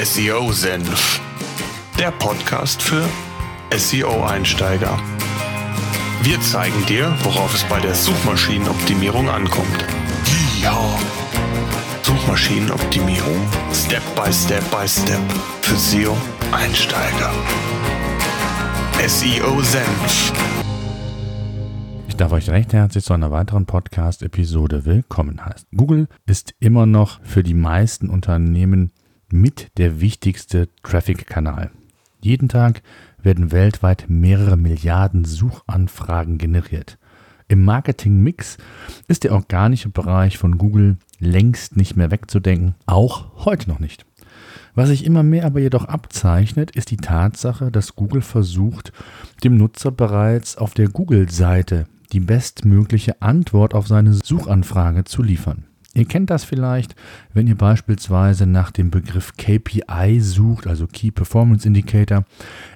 SEO-Senf, der Podcast für SEO-Einsteiger. Wir zeigen dir, worauf es bei der Suchmaschinenoptimierung ankommt. Ja. Suchmaschinenoptimierung Step by Step by Step für SEO-Einsteiger. SEO-Senf. Ich darf euch recht herzlich zu einer weiteren Podcast-Episode willkommen heißen. Google ist immer noch für die meisten Unternehmen mit der wichtigste Traffic-Kanal. Jeden Tag werden weltweit mehrere Milliarden Suchanfragen generiert. Im Marketing-Mix ist der organische Bereich von Google längst nicht mehr wegzudenken, auch heute noch nicht. Was sich immer mehr aber jedoch abzeichnet, ist die Tatsache, dass Google versucht, dem Nutzer bereits auf der Google-Seite die bestmögliche Antwort auf seine Suchanfrage zu liefern. Ihr kennt das vielleicht, wenn ihr beispielsweise nach dem Begriff KPI sucht, also Key Performance Indicator,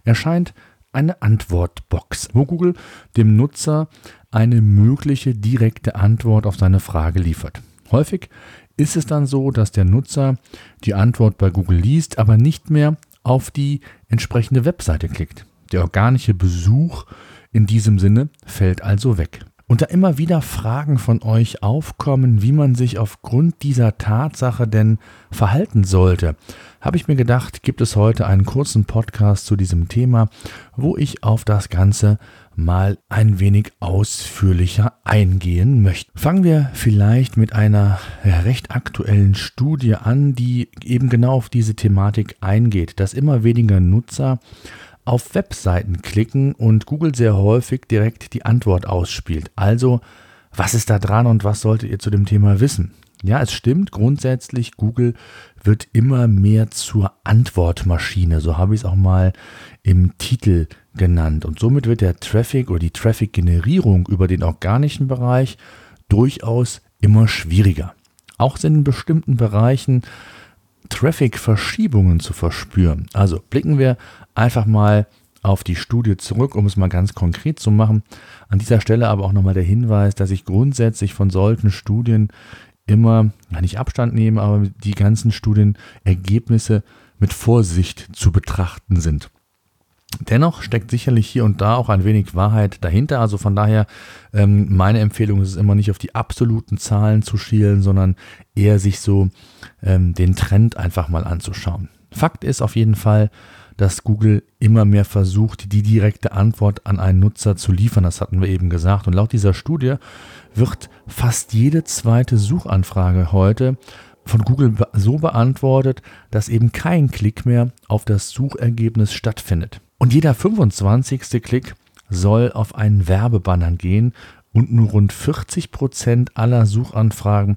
erscheint eine Antwortbox, wo Google dem Nutzer eine mögliche direkte Antwort auf seine Frage liefert. Häufig ist es dann so, dass der Nutzer die Antwort bei Google liest, aber nicht mehr auf die entsprechende Webseite klickt. Der organische Besuch in diesem Sinne fällt also weg. Und da immer wieder Fragen von euch aufkommen, wie man sich aufgrund dieser Tatsache denn verhalten sollte, habe ich mir gedacht, gibt es heute einen kurzen Podcast zu diesem Thema, wo ich auf das Ganze mal ein wenig ausführlicher eingehen möchte. Fangen wir vielleicht mit einer recht aktuellen Studie an, die eben genau auf diese Thematik eingeht, dass immer weniger Nutzer auf Webseiten klicken und Google sehr häufig direkt die Antwort ausspielt. Also, was ist da dran und was solltet ihr zu dem Thema wissen? Ja, es stimmt grundsätzlich, Google wird immer mehr zur Antwortmaschine, so habe ich es auch mal im Titel genannt. Und somit wird der Traffic oder die Traffic-Generierung über den organischen Bereich durchaus immer schwieriger. Auch sind in bestimmten Bereichen Traffic-Verschiebungen zu verspüren. Also blicken wir einfach mal auf die Studie zurück, um es mal ganz konkret zu machen. An dieser Stelle aber auch nochmal der Hinweis, dass ich grundsätzlich von solchen Studien immer, nicht Abstand nehme, aber die ganzen Studienergebnisse mit Vorsicht zu betrachten sind. Dennoch steckt sicherlich hier und da auch ein wenig Wahrheit dahinter. Also von daher, ähm, meine Empfehlung ist es immer nicht auf die absoluten Zahlen zu schielen, sondern eher sich so ähm, den Trend einfach mal anzuschauen. Fakt ist auf jeden Fall, dass Google immer mehr versucht, die direkte Antwort an einen Nutzer zu liefern. Das hatten wir eben gesagt. Und laut dieser Studie wird fast jede zweite Suchanfrage heute von Google so beantwortet, dass eben kein Klick mehr auf das Suchergebnis stattfindet. Und jeder 25. Klick soll auf einen Werbebanner gehen und nur rund 40 Prozent aller Suchanfragen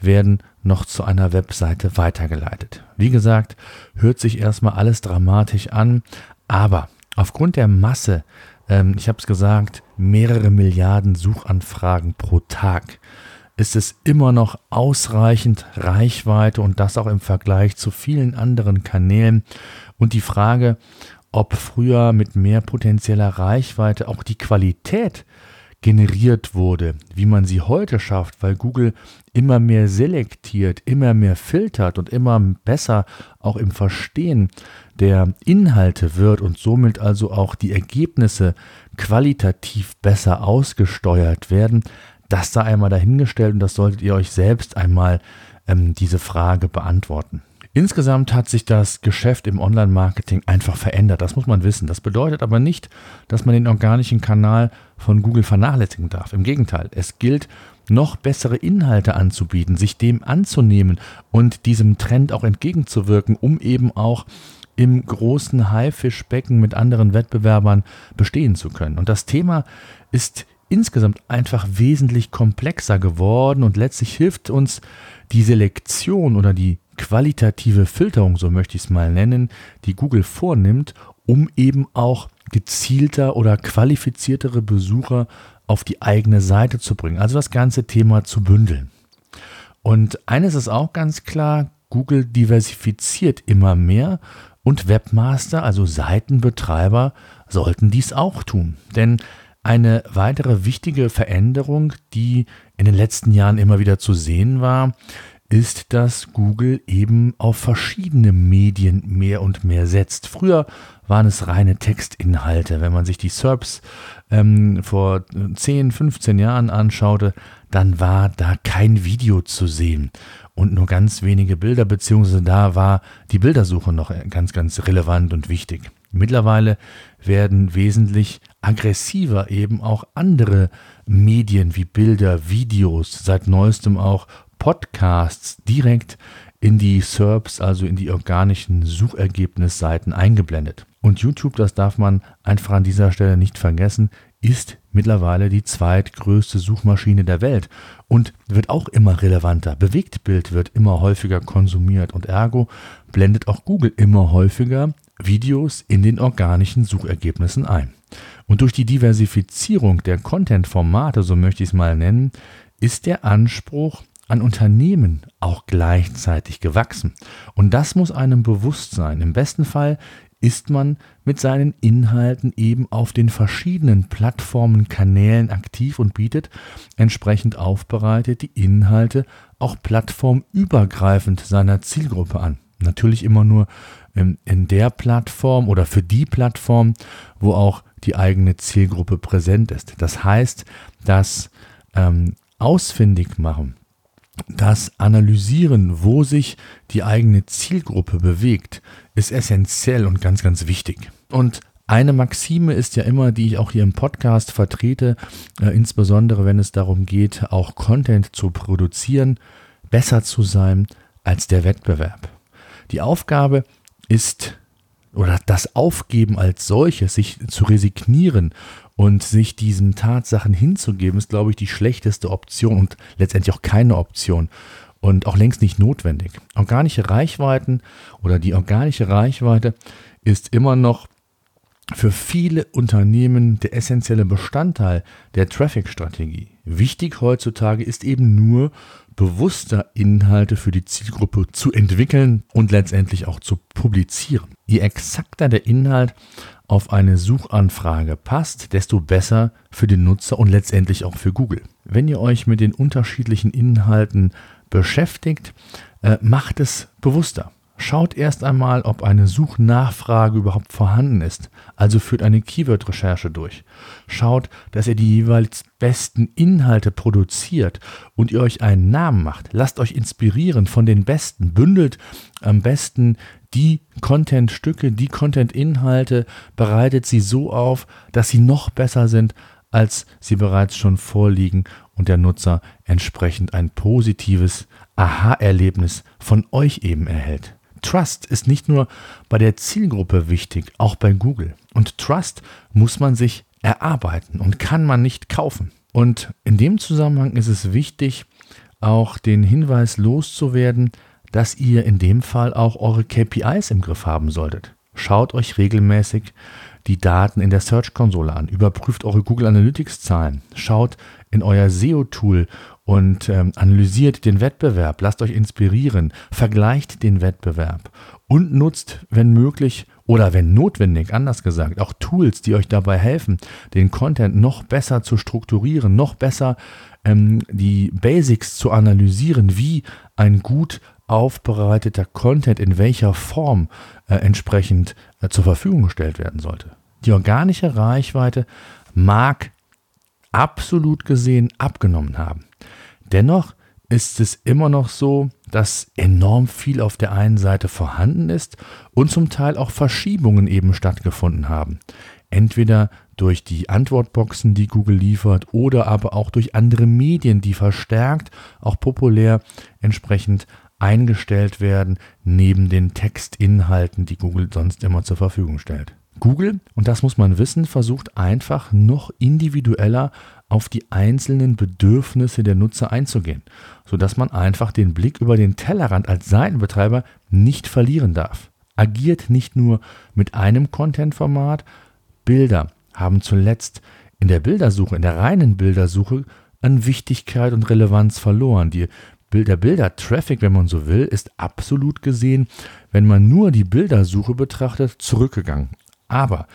werden noch zu einer Webseite weitergeleitet. Wie gesagt, hört sich erstmal alles dramatisch an, aber aufgrund der Masse, ähm, ich habe es gesagt, mehrere Milliarden Suchanfragen pro Tag, ist es immer noch ausreichend Reichweite und das auch im Vergleich zu vielen anderen Kanälen. Und die Frage, ob früher mit mehr potenzieller Reichweite auch die Qualität generiert wurde, wie man sie heute schafft, weil Google immer mehr selektiert, immer mehr filtert und immer besser auch im Verstehen der Inhalte wird und somit also auch die Ergebnisse qualitativ besser ausgesteuert werden, das sei einmal dahingestellt und das solltet ihr euch selbst einmal ähm, diese Frage beantworten. Insgesamt hat sich das Geschäft im Online-Marketing einfach verändert. Das muss man wissen. Das bedeutet aber nicht, dass man den organischen Kanal von Google vernachlässigen darf. Im Gegenteil, es gilt, noch bessere Inhalte anzubieten, sich dem anzunehmen und diesem Trend auch entgegenzuwirken, um eben auch im großen Haifischbecken mit anderen Wettbewerbern bestehen zu können. Und das Thema ist insgesamt einfach wesentlich komplexer geworden und letztlich hilft uns die Selektion oder die qualitative Filterung, so möchte ich es mal nennen, die Google vornimmt, um eben auch gezielter oder qualifiziertere Besucher auf die eigene Seite zu bringen. Also das ganze Thema zu bündeln. Und eines ist auch ganz klar, Google diversifiziert immer mehr und Webmaster, also Seitenbetreiber, sollten dies auch tun. Denn eine weitere wichtige Veränderung, die in den letzten Jahren immer wieder zu sehen war, ist, dass Google eben auf verschiedene Medien mehr und mehr setzt. Früher waren es reine Textinhalte. Wenn man sich die SERPs ähm, vor 10, 15 Jahren anschaute, dann war da kein Video zu sehen und nur ganz wenige Bilder, beziehungsweise da war die Bildersuche noch ganz, ganz relevant und wichtig. Mittlerweile werden wesentlich aggressiver eben auch andere Medien wie Bilder, Videos, seit neuestem auch Podcasts direkt in die SERPs, also in die organischen Suchergebnisseiten eingeblendet. Und YouTube, das darf man einfach an dieser Stelle nicht vergessen, ist mittlerweile die zweitgrößte Suchmaschine der Welt und wird auch immer relevanter. Bewegtbild wird immer häufiger konsumiert und ergo blendet auch Google immer häufiger Videos in den organischen Suchergebnissen ein. Und durch die Diversifizierung der Content-Formate, so möchte ich es mal nennen, ist der Anspruch an Unternehmen auch gleichzeitig gewachsen. Und das muss einem bewusst sein. Im besten Fall ist man mit seinen Inhalten eben auf den verschiedenen Plattformen, Kanälen aktiv und bietet entsprechend aufbereitet die Inhalte auch plattformübergreifend seiner Zielgruppe an. Natürlich immer nur in, in der Plattform oder für die Plattform, wo auch die eigene Zielgruppe präsent ist. Das heißt, das ähm, ausfindig machen das Analysieren, wo sich die eigene Zielgruppe bewegt, ist essentiell und ganz, ganz wichtig. Und eine Maxime ist ja immer, die ich auch hier im Podcast vertrete, äh, insbesondere wenn es darum geht, auch Content zu produzieren, besser zu sein als der Wettbewerb. Die Aufgabe ist, oder das Aufgeben als solches, sich zu resignieren und sich diesen Tatsachen hinzugeben, ist, glaube ich, die schlechteste Option und letztendlich auch keine Option und auch längst nicht notwendig. Organische Reichweiten oder die organische Reichweite ist immer noch für viele Unternehmen der essentielle Bestandteil der Traffic-Strategie. Wichtig heutzutage ist eben nur, bewusster Inhalte für die Zielgruppe zu entwickeln und letztendlich auch zu publizieren. Je exakter der Inhalt auf eine Suchanfrage passt, desto besser für den Nutzer und letztendlich auch für Google. Wenn ihr euch mit den unterschiedlichen Inhalten beschäftigt, äh, macht es bewusster. Schaut erst einmal, ob eine Suchnachfrage überhaupt vorhanden ist, also führt eine Keyword-Recherche durch. Schaut, dass ihr die jeweils besten Inhalte produziert und ihr euch einen Namen macht. Lasst euch inspirieren von den Besten, bündelt am besten die Content-Stücke, die Content-Inhalte, bereitet sie so auf, dass sie noch besser sind, als sie bereits schon vorliegen und der Nutzer entsprechend ein positives Aha-Erlebnis von euch eben erhält. Trust ist nicht nur bei der Zielgruppe wichtig, auch bei Google. Und Trust muss man sich erarbeiten und kann man nicht kaufen. Und in dem Zusammenhang ist es wichtig, auch den Hinweis loszuwerden, dass ihr in dem Fall auch eure KPIs im Griff haben solltet. Schaut euch regelmäßig die Daten in der Search-Konsole an, überprüft eure Google Analytics-Zahlen, schaut in euer SEO-Tool und ähm, analysiert den Wettbewerb, lasst euch inspirieren, vergleicht den Wettbewerb. Und nutzt, wenn möglich oder wenn notwendig, anders gesagt, auch Tools, die euch dabei helfen, den Content noch besser zu strukturieren, noch besser ähm, die Basics zu analysieren, wie ein gut aufbereiteter Content in welcher Form äh, entsprechend äh, zur Verfügung gestellt werden sollte. Die organische Reichweite mag absolut gesehen abgenommen haben. Dennoch ist es immer noch so, dass enorm viel auf der einen Seite vorhanden ist und zum Teil auch Verschiebungen eben stattgefunden haben. Entweder durch die Antwortboxen, die Google liefert, oder aber auch durch andere Medien, die verstärkt, auch populär entsprechend eingestellt werden, neben den Textinhalten, die Google sonst immer zur Verfügung stellt. Google, und das muss man wissen, versucht einfach noch individueller auf die einzelnen Bedürfnisse der Nutzer einzugehen, sodass man einfach den Blick über den Tellerrand als Seitenbetreiber nicht verlieren darf. Agiert nicht nur mit einem Content-Format, Bilder haben zuletzt in der Bildersuche, in der reinen Bildersuche an Wichtigkeit und Relevanz verloren. Die der Bilder-Traffic, wenn man so will, ist absolut gesehen, wenn man nur die Bildersuche betrachtet, zurückgegangen. Aber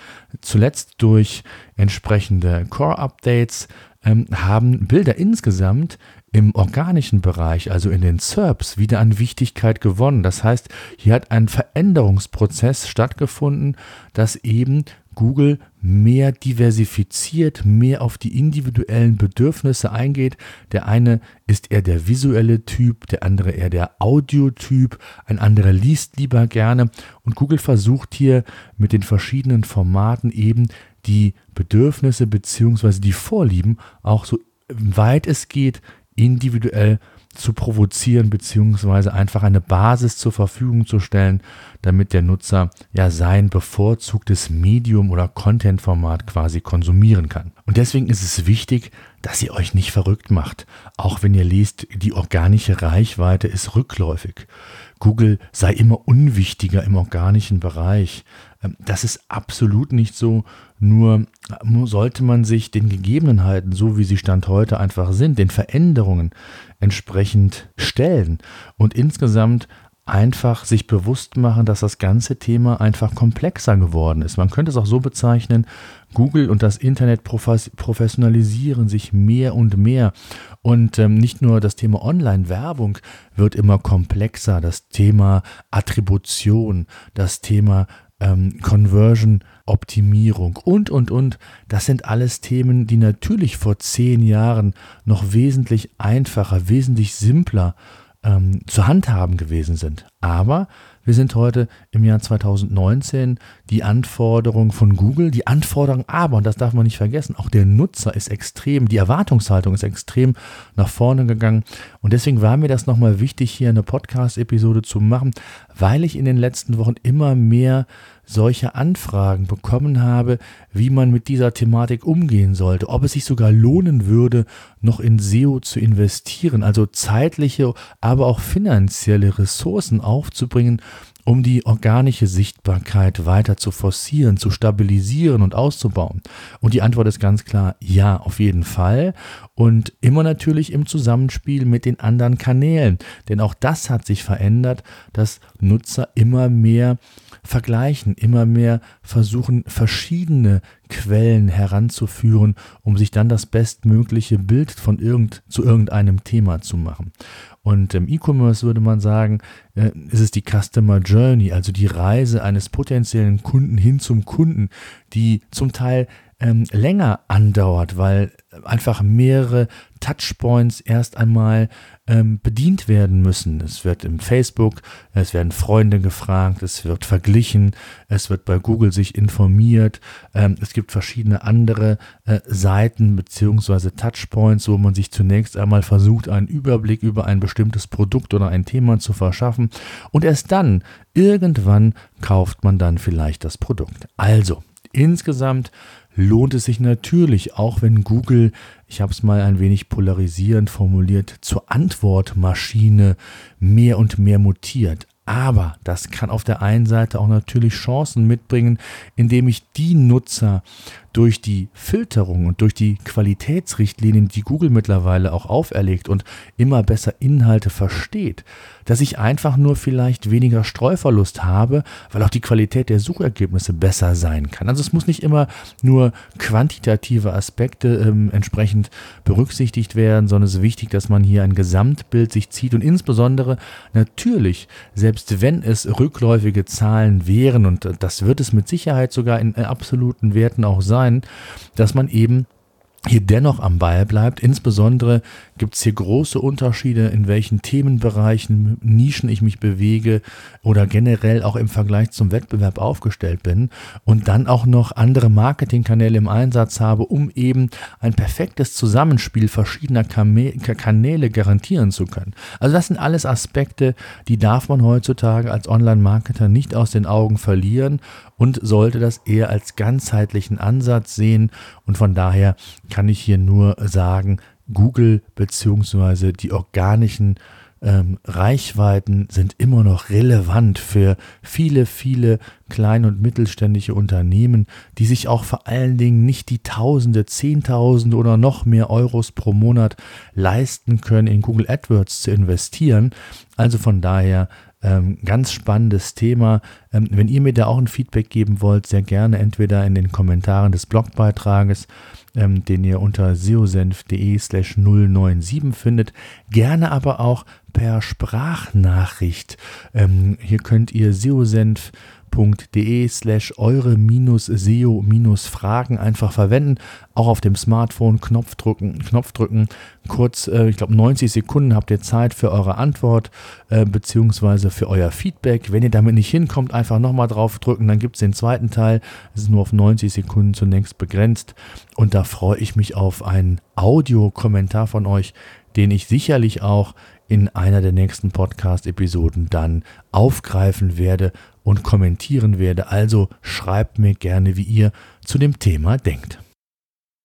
zuletzt durch entsprechende Core-Updates ähm, haben Bilder insgesamt im organischen Bereich, also in den SERPs, wieder an Wichtigkeit gewonnen. Das heißt, hier hat ein Veränderungsprozess stattgefunden, dass eben Google mehr diversifiziert, mehr auf die individuellen Bedürfnisse eingeht. Der eine ist eher der visuelle Typ, der andere eher der Audiotyp, ein anderer liest lieber gerne. Und Google versucht hier mit den verschiedenen Formaten eben die Bedürfnisse bzw. die Vorlieben auch so weit es geht individuell zu provozieren bzw. einfach eine Basis zur Verfügung zu stellen, damit der Nutzer ja sein bevorzugtes Medium oder Content-Format quasi konsumieren kann. Und deswegen ist es wichtig, dass ihr euch nicht verrückt macht, auch wenn ihr liest, die organische Reichweite ist rückläufig. Google sei immer unwichtiger im organischen Bereich. Ähm, das ist absolut nicht so, nur sollte man sich den Gegebenheiten, so wie sie Stand heute einfach sind, den Veränderungen entsprechend stellen und insgesamt einfach sich bewusst machen, dass das ganze Thema einfach komplexer geworden ist. Man könnte es auch so bezeichnen, Google und das Internet professionalisieren sich mehr und mehr. Und ähm, nicht nur das Thema Online-Werbung wird immer komplexer, das Thema Attribution, das Thema ähm, Conversion, Optimierung und, und, und. Das sind alles Themen, die natürlich vor zehn Jahren noch wesentlich einfacher, wesentlich simpler ähm, zu handhaben gewesen sind. Aber wir sind heute im Jahr 2019. Die Anforderung von Google, die Anforderung aber, und das darf man nicht vergessen, auch der Nutzer ist extrem, die Erwartungshaltung ist extrem nach vorne gegangen. Und deswegen war mir das nochmal wichtig, hier eine Podcast-Episode zu machen, weil ich in den letzten Wochen immer mehr solche Anfragen bekommen habe, wie man mit dieser Thematik umgehen sollte, ob es sich sogar lohnen würde, noch in SEO zu investieren, also zeitliche, aber auch finanzielle Ressourcen aufzubringen, um die organische Sichtbarkeit weiter zu forcieren, zu stabilisieren und auszubauen? Und die Antwort ist ganz klar, ja, auf jeden Fall. Und immer natürlich im Zusammenspiel mit den anderen Kanälen. Denn auch das hat sich verändert, dass Nutzer immer mehr vergleichen, immer mehr versuchen, verschiedene Quellen heranzuführen, um sich dann das bestmögliche Bild von irgend, zu irgendeinem Thema zu machen. Und im E-Commerce würde man sagen, äh, ist es die Customer Journey, also die Reise eines potenziellen Kunden hin zum Kunden, die zum Teil ähm, länger andauert, weil einfach mehrere Touchpoints erst einmal ähm, bedient werden müssen. Es wird im Facebook, es werden Freunde gefragt, es wird verglichen, es wird bei Google sich informiert, ähm, es gibt verschiedene andere äh, Seiten beziehungsweise Touchpoints, wo man sich zunächst einmal versucht, einen Überblick über ein bestimmtes Produkt oder ein Thema zu verschaffen und erst dann, irgendwann, kauft man dann vielleicht das Produkt. Also, insgesamt lohnt es sich natürlich, auch wenn Google, ich habe es mal ein wenig polarisierend formuliert, zur Antwortmaschine mehr und mehr mutiert. Aber das kann auf der einen Seite auch natürlich Chancen mitbringen, indem ich die Nutzer durch die Filterung und durch die Qualitätsrichtlinien, die Google mittlerweile auch auferlegt und immer besser Inhalte versteht, dass ich einfach nur vielleicht weniger Streuverlust habe, weil auch die Qualität der Suchergebnisse besser sein kann. Also es muss nicht immer nur quantitative Aspekte ähm, entsprechend berücksichtigt werden, sondern es ist wichtig, dass man hier ein Gesamtbild sich zieht und insbesondere natürlich, selbst wenn es rückläufige Zahlen wären, und das wird es mit Sicherheit sogar in absoluten Werten auch sein, dass man eben hier dennoch am Ball bleibt. Insbesondere gibt es hier große Unterschiede, in welchen Themenbereichen, Nischen ich mich bewege oder generell auch im Vergleich zum Wettbewerb aufgestellt bin und dann auch noch andere Marketingkanäle im Einsatz habe, um eben ein perfektes Zusammenspiel verschiedener Kanäle garantieren zu können. Also das sind alles Aspekte, die darf man heutzutage als Online-Marketer nicht aus den Augen verlieren und sollte das eher als ganzheitlichen Ansatz sehen und von daher kann ich hier nur sagen, Google bzw. die organischen ähm, Reichweiten sind immer noch relevant für viele, viele kleine und mittelständische Unternehmen, die sich auch vor allen Dingen nicht die Tausende, Zehntausende oder noch mehr Euros pro Monat leisten können, in Google AdWords zu investieren. Also von daher ähm, ganz spannendes Thema. Ähm, wenn ihr mir da auch ein Feedback geben wollt, sehr gerne entweder in den Kommentaren des Blogbeitrages ähm, den ihr unter seosenf.de slash 097 findet. Gerne aber auch per Sprachnachricht. Ähm, hier könnt ihr seosenf www.de slash eure-seo-fragen einfach verwenden. Auch auf dem Smartphone Knopf drücken, Knopf drücken. Kurz, äh, ich glaube 90 Sekunden habt ihr Zeit für eure Antwort äh, beziehungsweise für euer Feedback. Wenn ihr damit nicht hinkommt, einfach nochmal drauf drücken, dann gibt es den zweiten Teil. Es ist nur auf 90 Sekunden zunächst begrenzt. Und da freue ich mich auf einen Audiokommentar von euch, den ich sicherlich auch in einer der nächsten Podcast-Episoden dann aufgreifen werde und kommentieren werde. Also schreibt mir gerne, wie ihr zu dem Thema denkt.